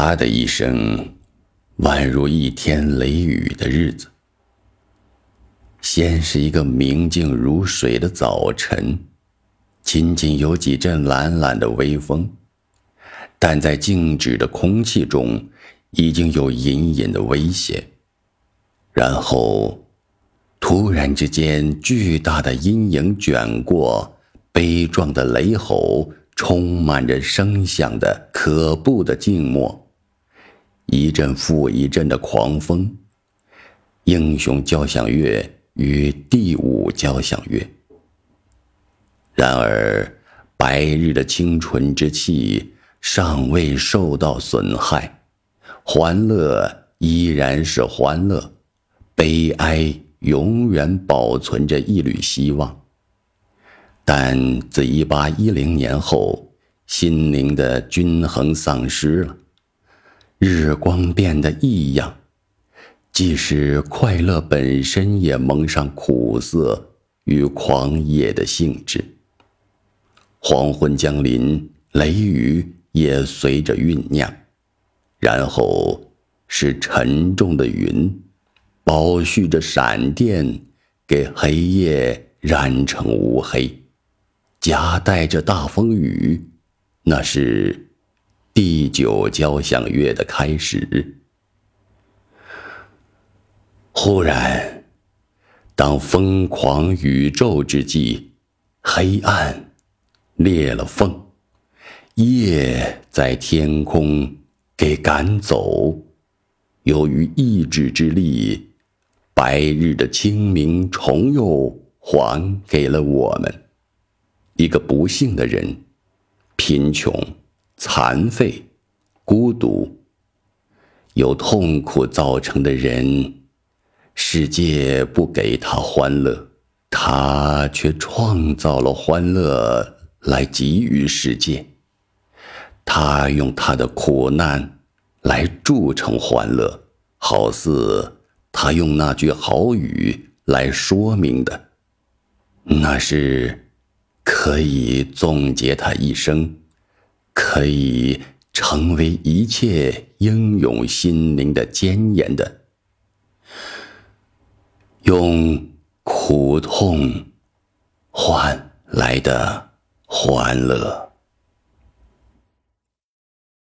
他的一生，宛如一天雷雨的日子。先是一个明净如水的早晨，仅仅有几阵懒懒的微风，但在静止的空气中，已经有隐隐的危险。然后，突然之间，巨大的阴影卷过，悲壮的雷吼。充满着声响的可怖的静默，一阵复一阵的狂风。英雄交响乐与第五交响乐。然而，白日的清纯之气尚未受到损害，欢乐依然是欢乐，悲哀永远保存着一缕希望。但自一八一零年后，心灵的均衡丧失了，日光变得异样，即使快乐本身也蒙上苦涩与狂野的性质。黄昏降临，雷雨也随着酝酿，然后是沉重的云，包蓄着闪电，给黑夜染成乌黑。夹带着大风雨，那是第九交响乐的开始。忽然，当疯狂宇宙之际，黑暗裂了缝，夜在天空给赶走。由于意志之力，白日的清明重又还给了我们。一个不幸的人，贫穷、残废、孤独，由痛苦造成的人，世界不给他欢乐，他却创造了欢乐来给予世界。他用他的苦难来铸成欢乐，好似他用那句好语来说明的，那是。可以总结他一生，可以成为一切英勇心灵的坚严的，用苦痛换来的欢乐。